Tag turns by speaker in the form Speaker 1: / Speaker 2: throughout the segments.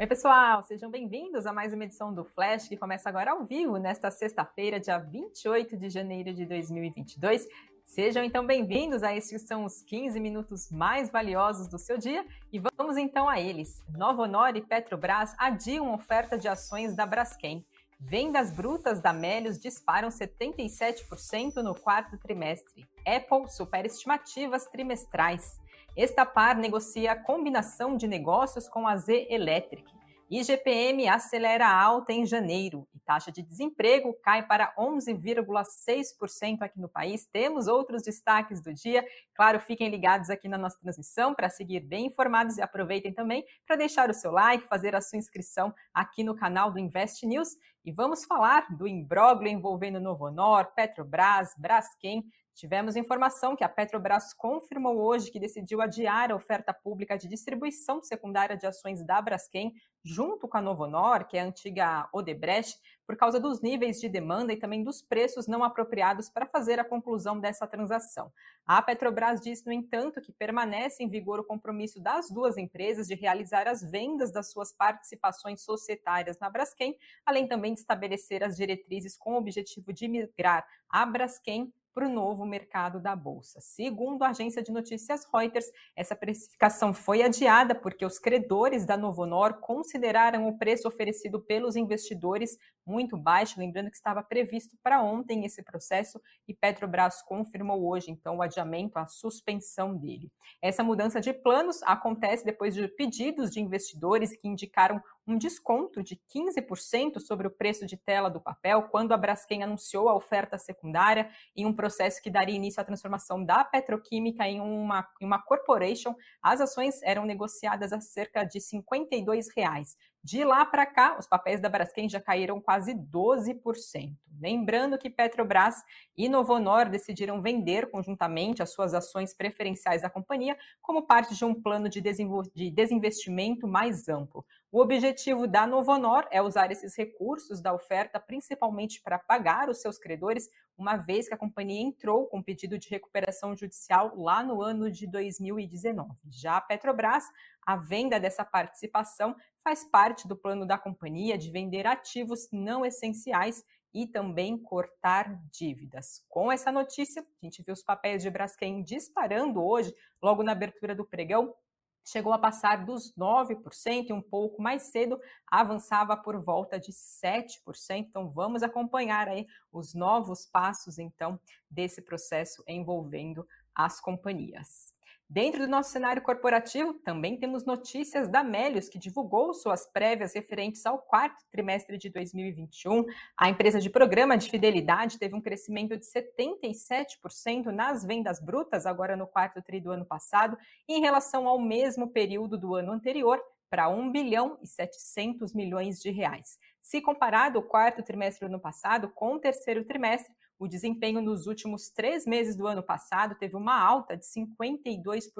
Speaker 1: Oi, pessoal, sejam bem-vindos a mais uma edição do Flash, que começa agora ao vivo, nesta sexta-feira, dia 28 de janeiro de 2022. Sejam então bem-vindos a estes que são os 15 minutos mais valiosos do seu dia e vamos então a eles. Novo Honor e Petrobras adiam oferta de ações da Braskem. Vendas brutas da Melios disparam 77% no quarto trimestre. Apple supera estimativas trimestrais. Estapar negocia combinação de negócios com a Z Electric. IGPM acelera a alta em janeiro e taxa de desemprego cai para 11,6% aqui no país. Temos outros destaques do dia. Claro, fiquem ligados aqui na nossa transmissão para seguir bem informados e aproveitem também para deixar o seu like, fazer a sua inscrição aqui no canal do Invest News. E vamos falar do imbróglio envolvendo Novo Honor, Petrobras, Braskem Tivemos informação que a Petrobras confirmou hoje que decidiu adiar a oferta pública de distribuição secundária de ações da Braskem, junto com a Novonor, que é a antiga Odebrecht, por causa dos níveis de demanda e também dos preços não apropriados para fazer a conclusão dessa transação. A Petrobras diz, no entanto, que permanece em vigor o compromisso das duas empresas de realizar as vendas das suas participações societárias na Braskem, além também de estabelecer as diretrizes com o objetivo de migrar a Braskem para o novo mercado da Bolsa. Segundo a agência de notícias Reuters, essa precificação foi adiada porque os credores da Novonor consideraram o preço oferecido pelos investidores muito baixo, lembrando que estava previsto para ontem esse processo e Petrobras confirmou hoje, então, o adiamento, a suspensão dele. Essa mudança de planos acontece depois de pedidos de investidores que indicaram um desconto de 15% sobre o preço de tela do papel quando a Braskem anunciou a oferta secundária em um processo que daria início à transformação da petroquímica em uma, em uma corporation. As ações eram negociadas a cerca de 52 reais. De lá para cá, os papéis da Braskem já caíram quase 12%. Lembrando que Petrobras e Novonor decidiram vender conjuntamente as suas ações preferenciais da companhia como parte de um plano de, de desinvestimento mais amplo. O objetivo da Novonor é usar esses recursos da oferta principalmente para pagar os seus credores, uma vez que a companhia entrou com pedido de recuperação judicial lá no ano de 2019. Já a Petrobras, a venda dessa participação faz parte do plano da companhia de vender ativos não essenciais e também cortar dívidas. Com essa notícia, a gente viu os papéis de Braskem disparando hoje, logo na abertura do pregão, chegou a passar dos 9% e um pouco mais cedo avançava por volta de 7%. Então vamos acompanhar aí os novos passos então desse processo envolvendo as companhias. Dentro do nosso cenário corporativo, também temos notícias da Melios, que divulgou suas prévias referentes ao quarto trimestre de 2021. A empresa de programa de fidelidade teve um crescimento de 77% nas vendas brutas, agora no quarto tri do ano passado, em relação ao mesmo período do ano anterior, para 1 bilhão e 700 milhões de reais. Se comparado o quarto trimestre do ano passado com o terceiro trimestre, o desempenho nos últimos três meses do ano passado teve uma alta de 52%.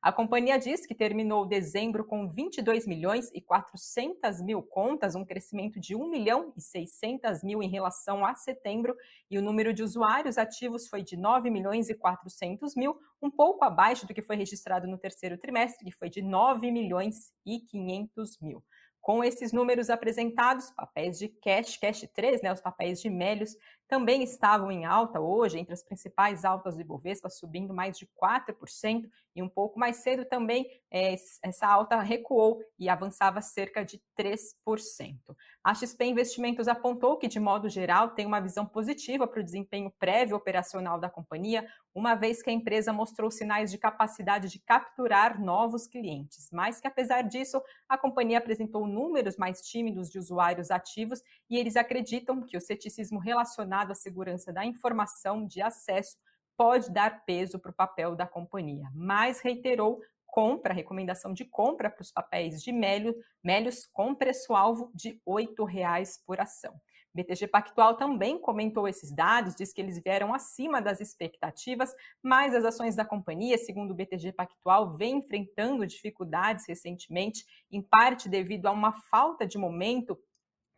Speaker 1: A companhia diz que terminou dezembro com 22 milhões e 400 mil contas, um crescimento de 1 milhão e 600 mil em relação a setembro, e o número de usuários ativos foi de 9 milhões e 400 mil, um pouco abaixo do que foi registrado no terceiro trimestre, que foi de 9 milhões e 500 mil. Com esses números apresentados, papéis de cash, cash 3, né, os papéis de Melios, também estavam em alta hoje, entre as principais altas do Ibovespa, subindo mais de 4%, e um pouco mais cedo também é, essa alta recuou e avançava cerca de 3%. A XP Investimentos apontou que, de modo geral, tem uma visão positiva para o desempenho prévio operacional da companhia, uma vez que a empresa mostrou sinais de capacidade de capturar novos clientes, mas que, apesar disso, a companhia apresentou números mais tímidos de usuários ativos e eles acreditam que o ceticismo relacionado à segurança da informação de acesso pode dar peso para o papel da companhia, mas reiterou compra, recomendação de compra para os papéis de Mélio, Mélios com preço-alvo de R$ 8,00 por ação. BTG Pactual também comentou esses dados, diz que eles vieram acima das expectativas, mas as ações da companhia, segundo o BTG Pactual, vem enfrentando dificuldades recentemente, em parte devido a uma falta de momento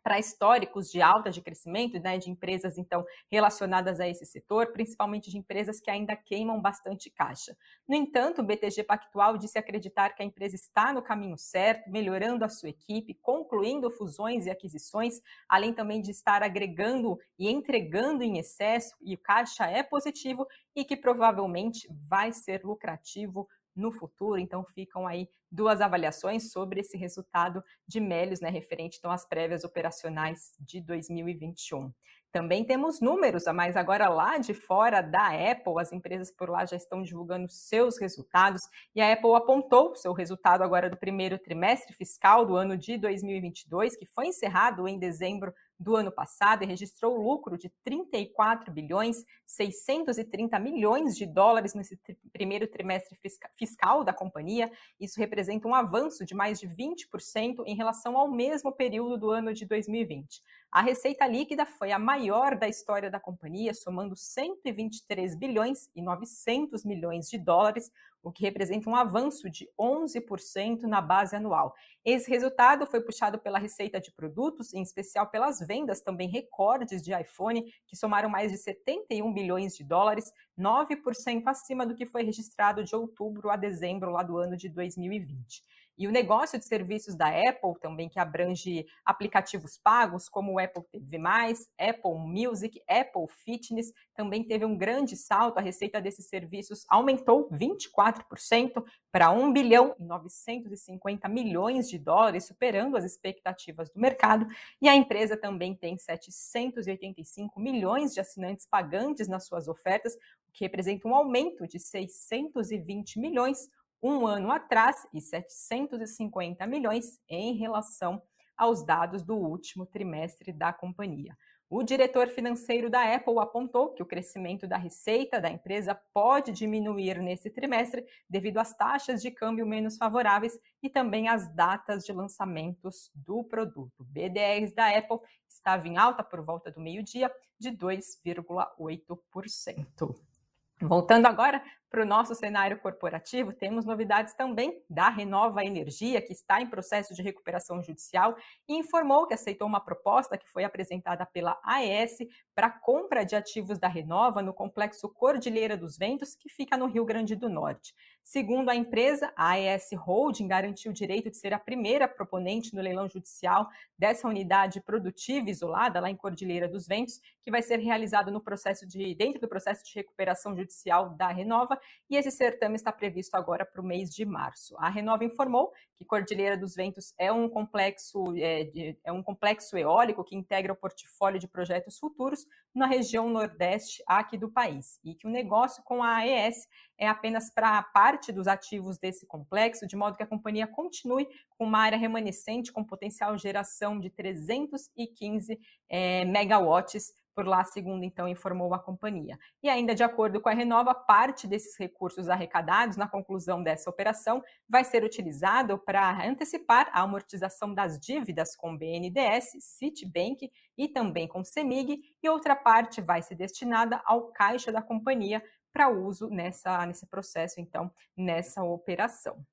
Speaker 1: para históricos de alta de crescimento, né, de empresas então relacionadas a esse setor, principalmente de empresas que ainda queimam bastante caixa. No entanto, o BTG Pactual disse acreditar que a empresa está no caminho certo, melhorando a sua equipe, concluindo fusões e aquisições, além também de estar agregando e entregando em excesso, e o caixa é positivo e que provavelmente vai ser lucrativo no futuro. Então, ficam aí duas avaliações sobre esse resultado de Melios, né, referente então, às prévias operacionais de 2021. Também temos números, mas agora lá de fora da Apple, as empresas por lá já estão divulgando seus resultados e a Apple apontou seu resultado agora do primeiro trimestre fiscal do ano de 2022, que foi encerrado em dezembro do ano passado e registrou lucro de 34 bilhões 630 milhões de dólares nesse tri primeiro trimestre fiscal da companhia. Isso representa um avanço de mais de 20% em relação ao mesmo período do ano de 2020. A receita líquida foi a maior da história da companhia, somando 123 bilhões e 900 milhões de dólares, o que representa um avanço de 11% na base anual. Esse resultado foi puxado pela receita de produtos, em especial pelas vendas também recordes de iPhone, que somaram mais de 71 bilhões de dólares, 9% acima do que foi registrado de outubro a dezembro lá do ano de 2020. E o negócio de serviços da Apple também, que abrange aplicativos pagos, como o Apple TV+, Apple Music, Apple Fitness, também teve um grande salto. A receita desses serviços aumentou 24% para 1 bilhão e 950 milhões de dólares, superando as expectativas do mercado. E a empresa também tem 785 milhões de assinantes pagantes nas suas ofertas, o que representa um aumento de 620 milhões um ano atrás e 750 milhões em relação aos dados do último trimestre da companhia. O diretor financeiro da Apple apontou que o crescimento da receita da empresa pode diminuir nesse trimestre devido às taxas de câmbio menos favoráveis e também às datas de lançamentos do produto. BDRs da Apple estava em alta por volta do meio-dia de 2,8%. Voltando agora para o nosso cenário corporativo, temos novidades também da Renova Energia, que está em processo de recuperação judicial e informou que aceitou uma proposta que foi apresentada pela AES para compra de ativos da Renova no complexo Cordilheira dos Ventos, que fica no Rio Grande do Norte. Segundo a empresa, a AES Holding garantiu o direito de ser a primeira proponente no leilão judicial dessa unidade produtiva isolada lá em Cordilheira dos Ventos, que vai ser realizado no processo de dentro do processo de recuperação judicial da Renova e esse certame está previsto agora para o mês de março. A Renova informou que Cordilheira dos Ventos é um complexo é, de, é um complexo eólico que integra o portfólio de projetos futuros na região nordeste aqui do país e que o negócio com a AES é apenas para parte dos ativos desse complexo, de modo que a companhia continue com uma área remanescente com potencial geração de 315 é, megawatts por lá, segundo então informou a companhia. E ainda de acordo com a Renova, parte desses recursos arrecadados na conclusão dessa operação vai ser utilizado para antecipar a amortização das dívidas com BNDES, Citibank e também com Semig, e outra parte vai ser destinada ao caixa da companhia para uso nessa, nesse processo, então, nessa operação.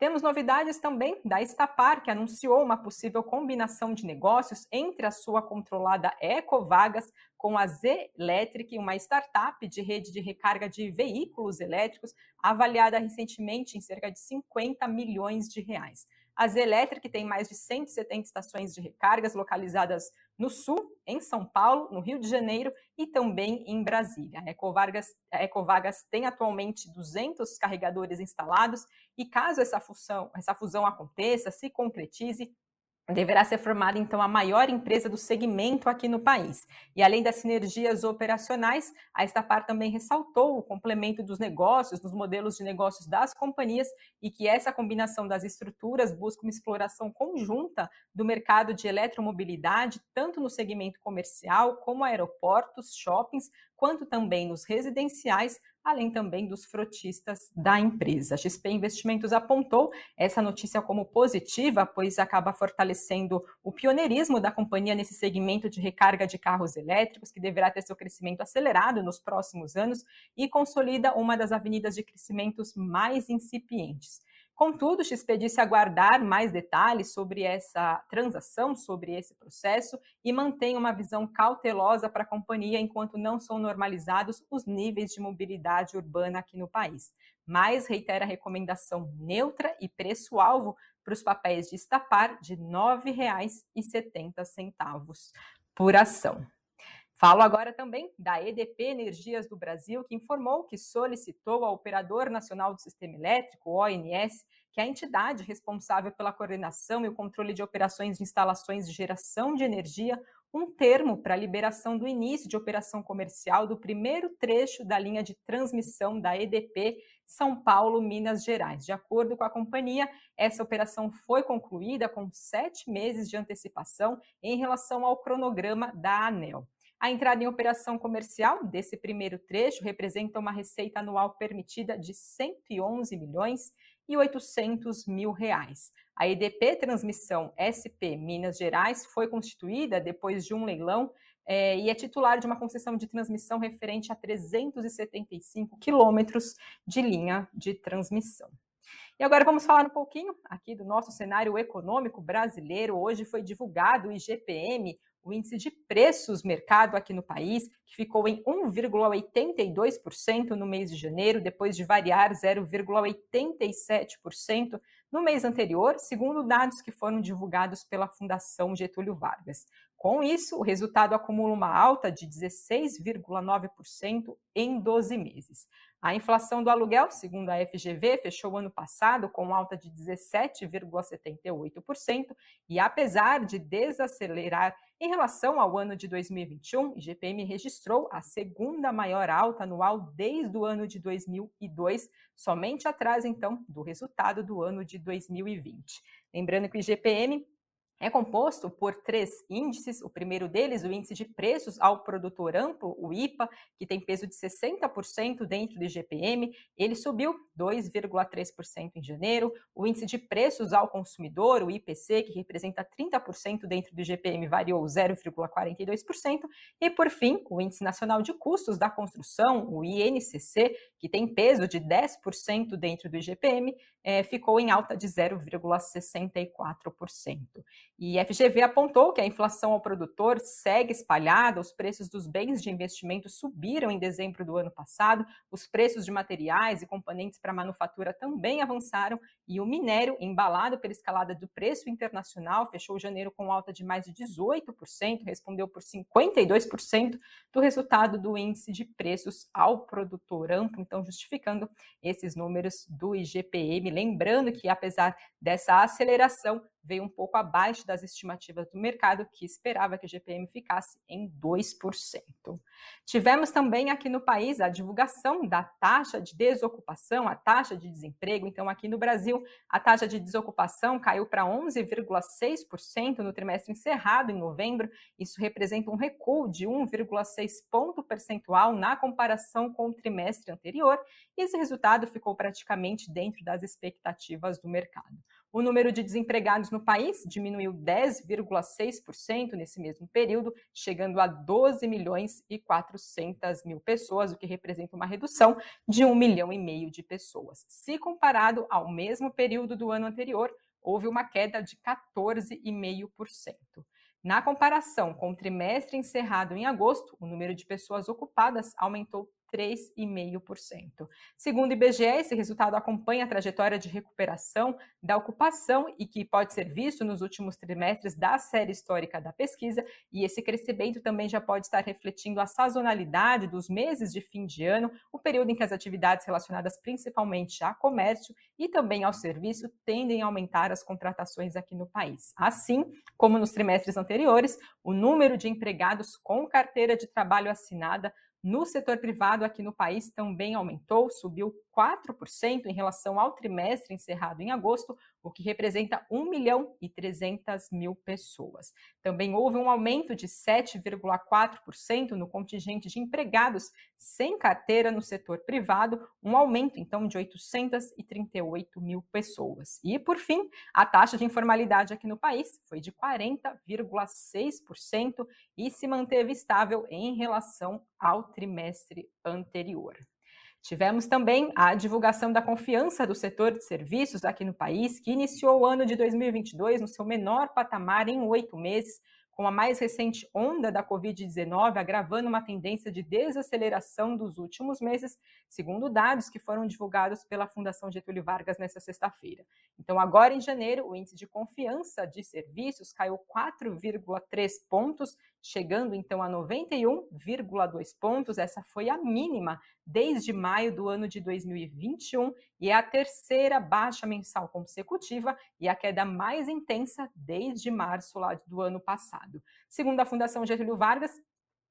Speaker 1: Temos novidades também da Estapar, que anunciou uma possível combinação de negócios entre a sua controlada Ecovagas com a Z-Electric, uma startup de rede de recarga de veículos elétricos, avaliada recentemente em cerca de 50 milhões de reais. A Z-Electric tem mais de 170 estações de recargas localizadas no Sul, em São Paulo, no Rio de Janeiro e também em Brasília. A Ecovagas, a Ecovagas tem atualmente 200 carregadores instalados e caso essa fusão, essa fusão aconteça, se concretize, deverá ser formada então a maior empresa do segmento aqui no país. E além das sinergias operacionais, a Estapar também ressaltou o complemento dos negócios, dos modelos de negócios das companhias e que essa combinação das estruturas busca uma exploração conjunta do mercado de eletromobilidade, tanto no segmento comercial como aeroportos, shoppings, quanto também nos residenciais, além também dos frotistas da empresa. A XP Investimentos apontou essa notícia como positiva, pois acaba fortalecendo o pioneirismo da companhia nesse segmento de recarga de carros elétricos, que deverá ter seu crescimento acelerado nos próximos anos e consolida uma das avenidas de crescimentos mais incipientes. Contudo, XP disse aguardar mais detalhes sobre essa transação, sobre esse processo e mantém uma visão cautelosa para a companhia enquanto não são normalizados os níveis de mobilidade urbana aqui no país. Mas reitera a recomendação neutra e preço-alvo para os papéis de Estapar de R$ 9,70 por ação. Falo agora também da EDP Energias do Brasil, que informou que solicitou ao Operador Nacional do Sistema Elétrico, ONS, que é a entidade responsável pela coordenação e o controle de operações de instalações de geração de energia, um termo para a liberação do início de operação comercial do primeiro trecho da linha de transmissão da EDP São Paulo, Minas Gerais. De acordo com a companhia, essa operação foi concluída com sete meses de antecipação em relação ao cronograma da ANEL. A entrada em operação comercial desse primeiro trecho representa uma receita anual permitida de 111 milhões e 800 mil reais. A EDP Transmissão SP Minas Gerais foi constituída depois de um leilão é, e é titular de uma concessão de transmissão referente a 375 quilômetros de linha de transmissão. E agora vamos falar um pouquinho aqui do nosso cenário econômico brasileiro. Hoje foi divulgado o IGPM, o índice de preços mercado aqui no país, que ficou em 1,82% no mês de janeiro, depois de variar 0,87% no mês anterior, segundo dados que foram divulgados pela Fundação Getúlio Vargas. Com isso, o resultado acumula uma alta de 16,9% em 12 meses. A inflação do aluguel, segundo a FGV, fechou o ano passado com alta de 17,78% e, apesar de desacelerar em relação ao ano de 2021, o IGPM registrou a segunda maior alta anual desde o ano de 2002, somente atrás, então, do resultado do ano de 2020. Lembrando que o IGPM é composto por três índices. O primeiro deles, o índice de preços ao produtor amplo, o IPA, que tem peso de 60% dentro do IGPM, ele subiu 2,3% em janeiro. O índice de preços ao consumidor, o IPC, que representa 30% dentro do IGPM, variou 0,42%. E, por fim, o Índice Nacional de Custos da Construção, o INCC, que tem peso de 10% dentro do IGPM, é, ficou em alta de 0,64%. E FGV apontou que a inflação ao produtor segue espalhada, os preços dos bens de investimento subiram em dezembro do ano passado, os preços de materiais e componentes para manufatura também avançaram e o minério, embalado pela escalada do preço internacional, fechou janeiro com alta de mais de 18%, respondeu por 52% do resultado do índice de preços ao produtor amplo, então justificando esses números do IGPM. Lembrando que, apesar dessa aceleração, veio um pouco abaixo das estimativas do mercado, que esperava que o GPM ficasse em 2%. Tivemos também aqui no país a divulgação da taxa de desocupação, a taxa de desemprego. Então, aqui no Brasil, a taxa de desocupação caiu para 11,6% no trimestre encerrado em novembro. Isso representa um recuo de 1,6 ponto percentual na comparação com o trimestre anterior. E esse resultado ficou praticamente dentro das expectativas do mercado. O número de desempregados no país diminuiu 10,6% nesse mesmo período, chegando a 12 milhões e 400 mil pessoas, o que representa uma redução de 1 milhão e meio de pessoas. Se comparado ao mesmo período do ano anterior, houve uma queda de 14,5%. Na comparação com o trimestre encerrado em agosto, o número de pessoas ocupadas aumentou 3,5%. Segundo o IBGE, esse resultado acompanha a trajetória de recuperação da ocupação e que pode ser visto nos últimos trimestres da série histórica da pesquisa, e esse crescimento também já pode estar refletindo a sazonalidade dos meses de fim de ano, o período em que as atividades relacionadas principalmente a comércio e também ao serviço tendem a aumentar as contratações aqui no país. Assim como nos trimestres anteriores, o número de empregados com carteira de trabalho assinada no setor privado aqui no país também aumentou, subiu 4% em relação ao trimestre encerrado em agosto, o que representa 1 milhão e 300 mil pessoas. Também houve um aumento de 7,4% no contingente de empregados sem carteira no setor privado, um aumento então de 838 mil pessoas. E, por fim, a taxa de informalidade aqui no país foi de 40,6% e se manteve estável em relação ao trimestre anterior. Tivemos também a divulgação da confiança do setor de serviços aqui no país, que iniciou o ano de 2022 no seu menor patamar em oito meses, com a mais recente onda da Covid-19 agravando uma tendência de desaceleração dos últimos meses, segundo dados que foram divulgados pela Fundação Getúlio Vargas nesta sexta-feira. Então, agora em janeiro, o índice de confiança de serviços caiu 4,3 pontos, chegando então a 91,2 pontos. Essa foi a mínima desde maio do ano de 2021 e é a terceira baixa mensal consecutiva e a queda mais intensa desde março lá do ano passado. Segundo a Fundação Getúlio Vargas,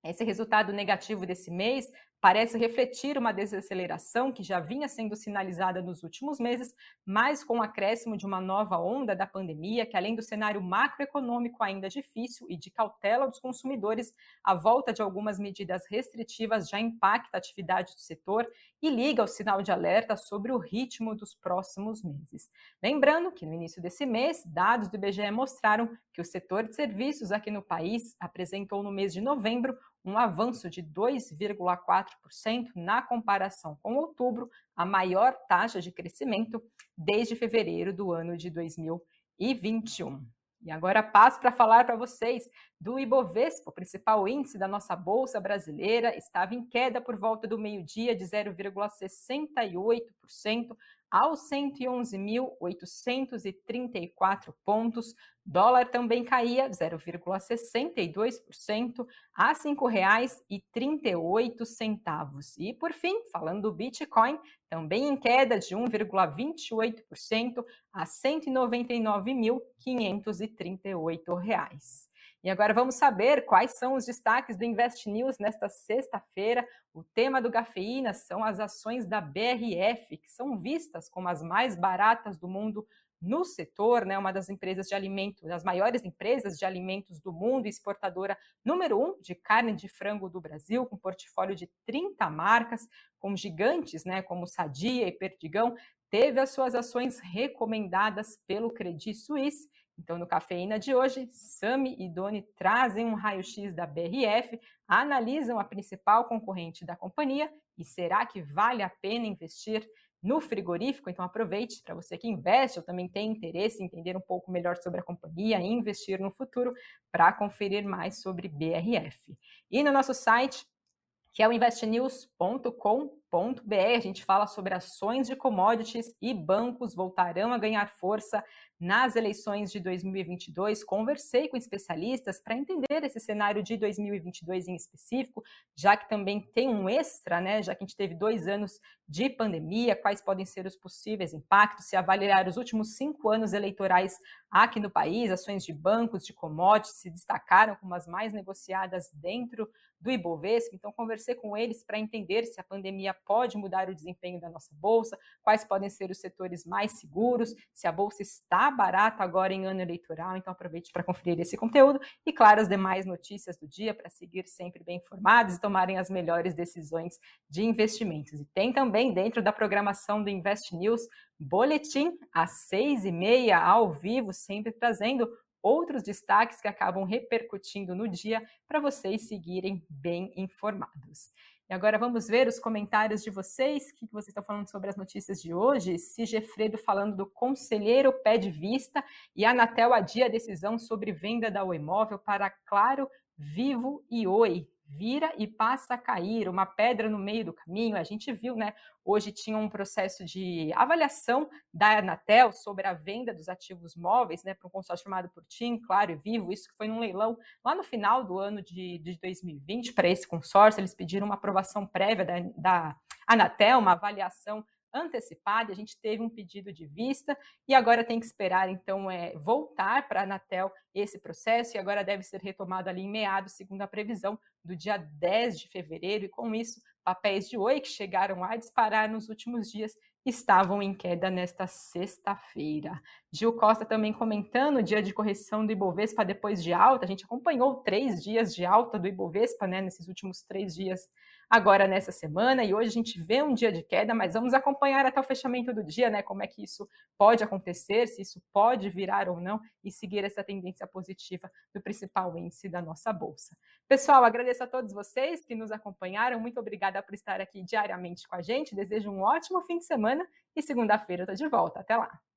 Speaker 1: esse resultado negativo desse mês parece refletir uma desaceleração que já vinha sendo sinalizada nos últimos meses, mas com o acréscimo de uma nova onda da pandemia, que além do cenário macroeconômico ainda difícil e de cautela dos consumidores, a volta de algumas medidas restritivas já impacta a atividade do setor e liga o sinal de alerta sobre o ritmo dos próximos meses. Lembrando que no início desse mês, dados do IBGE mostraram que o setor de serviços aqui no país apresentou no mês de novembro um avanço de 2,4% na comparação com outubro, a maior taxa de crescimento desde fevereiro do ano de 2021. E agora passo para falar para vocês do Ibovespa, o principal índice da nossa bolsa brasileira, estava em queda por volta do meio-dia de 0,68% aos 111.834 pontos. Dólar também caía 0,62% a R$ 5,38. E por fim, falando do Bitcoin, também em queda de 1,28% a R$ 199.538. E agora vamos saber quais são os destaques do Invest News nesta sexta-feira. O tema do Cafeína são as ações da BRF, que são vistas como as mais baratas do mundo no setor, né, uma das empresas de alimentos, das maiores empresas de alimentos do mundo, exportadora número um de carne de frango do Brasil, com portfólio de 30 marcas, com gigantes, né, como Sadia e Perdigão, teve as suas ações recomendadas pelo Credit Suisse então, no Cafeína de hoje, Sami e Doni trazem um raio-x da BRF, analisam a principal concorrente da companhia e será que vale a pena investir no frigorífico? Então, aproveite para você que investe ou também tem interesse em entender um pouco melhor sobre a companhia e investir no futuro para conferir mais sobre BRF. E no nosso site, que é o investnews.com.br. A gente fala sobre ações de commodities e bancos voltarão a ganhar força nas eleições de 2022. Conversei com especialistas para entender esse cenário de 2022 em específico, já que também tem um extra, né? Já que a gente teve dois anos de pandemia, quais podem ser os possíveis impactos, se avaliar os últimos cinco anos eleitorais aqui no país, ações de bancos, de commodities se destacaram como as mais negociadas dentro do Ibovespa. Então, conversei com eles para entender se a pandemia pode mudar o desempenho da nossa bolsa, quais podem ser os setores mais seguros, se a bolsa está barata agora em ano eleitoral. Então, aproveite para conferir esse conteúdo e, claro, as demais notícias do dia para seguir sempre bem informados e tomarem as melhores decisões de investimentos. E tem também dentro da programação do Invest News boletim às seis e meia ao vivo, sempre trazendo outros destaques que acabam repercutindo no dia para vocês seguirem bem informados. E agora vamos ver os comentários de vocês, o que vocês estão falando sobre as notícias de hoje. Sigefredo falando do conselheiro pede vista e a Anatel adia a decisão sobre venda da Oi Imóvel para Claro, Vivo e Oi vira e passa a cair, uma pedra no meio do caminho. A gente viu, né? Hoje tinha um processo de avaliação da Anatel sobre a venda dos ativos móveis, né, para um consórcio chamado por TIM, Claro e Vivo. Isso foi num leilão lá no final do ano de, de 2020 para esse consórcio. Eles pediram uma aprovação prévia da, da Anatel, uma avaliação antecipada, a gente teve um pedido de vista e agora tem que esperar, então, é, voltar para a Anatel esse processo e agora deve ser retomado ali em meados, segundo a previsão do dia 10 de fevereiro, e com isso, papéis de Oi que chegaram a disparar nos últimos dias estavam em queda nesta sexta-feira. Gil Costa também comentando o dia de correção do Ibovespa depois de alta. A gente acompanhou três dias de alta do Ibovespa, né, nesses últimos três dias agora nessa semana e hoje a gente vê um dia de queda, mas vamos acompanhar até o fechamento do dia, né? Como é que isso pode acontecer, se isso pode virar ou não e seguir essa tendência positiva do principal índice da nossa bolsa. Pessoal, agradeço a todos vocês que nos acompanharam. Muito obrigada por estar aqui diariamente com a gente. Desejo um ótimo fim de semana e segunda-feira eu estou de volta. Até lá.